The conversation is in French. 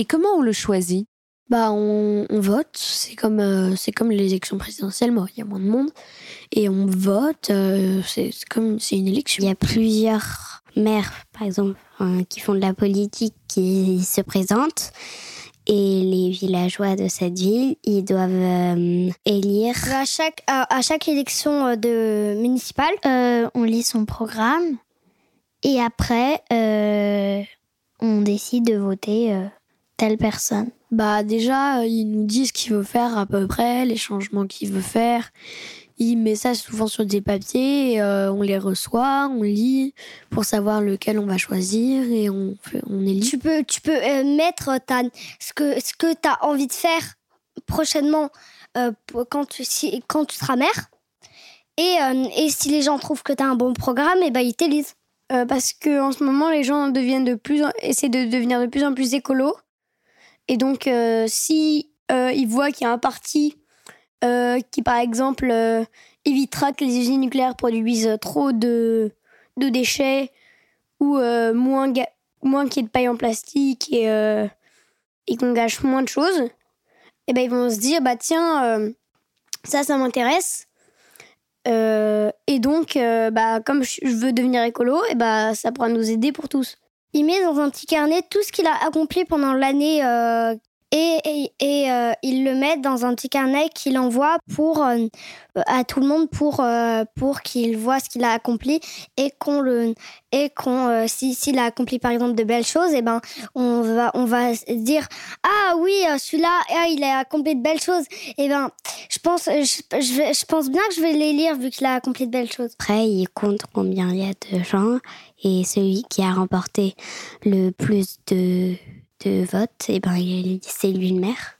Et comment on le choisit? Bah, on, vote. C'est comme, euh, c'est comme les élections présidentielles, mais il y a moins de monde. Et on vote. Euh, c'est comme c'est une élection. Il y a plusieurs maires, par exemple, hein, qui font de la politique, qui se présentent. Et les villageois de cette ville, ils doivent euh, élire. À chaque, à, chaque élection de municipale, on lit son programme. Et après, on décide de voter telle personne. Bah déjà, euh, il nous dit ce qu'il veut faire à peu près, les changements qu'il veut faire. Il met ça souvent sur des papiers, euh, on les reçoit, on lit pour savoir lequel on va choisir et on, on élit. Tu peux, tu peux euh, mettre ta, ce que, ce que tu as envie de faire prochainement quand, tu, si, quand tu seras mère. Et, et si les gens trouvent que tu as un bon programme, et eh ben, ils t'élisent. parce que en ce moment, les gens deviennent de plus essaient de devenir de plus en plus écolos. Et donc, euh, si euh, ils voient qu'il y a un parti euh, qui, par exemple, évitera que les usines nucléaires produisent trop de, déchets ou moins, moins qu'il y ait de paille en plastique et, et qu'on gâche moins de choses, et eh ben ils vont se dire bah tiens ça ça m'intéresse et donc bah comme je veux devenir écolo et eh bah ça pourra nous aider pour tous. Il met dans un petit carnet tout ce qu'il a accompli pendant l'année euh, et, et, euh, il le met dans un petit carnet qu'il envoie pour euh, à tout le monde pour pour qu'il voit ce qu'il a accompli et qu'on le et qu'on si s'il a accompli par exemple de belles choses et eh ben on va on va dire ah oui celui-là ah, il a accompli de belles choses et eh ben je pense je, je pense bien que je vais les lire vu qu'il a accompli de belles choses. Après il compte combien il y a de gens et celui qui a remporté le plus de, de votes, et eh ben, c'est lui le maire.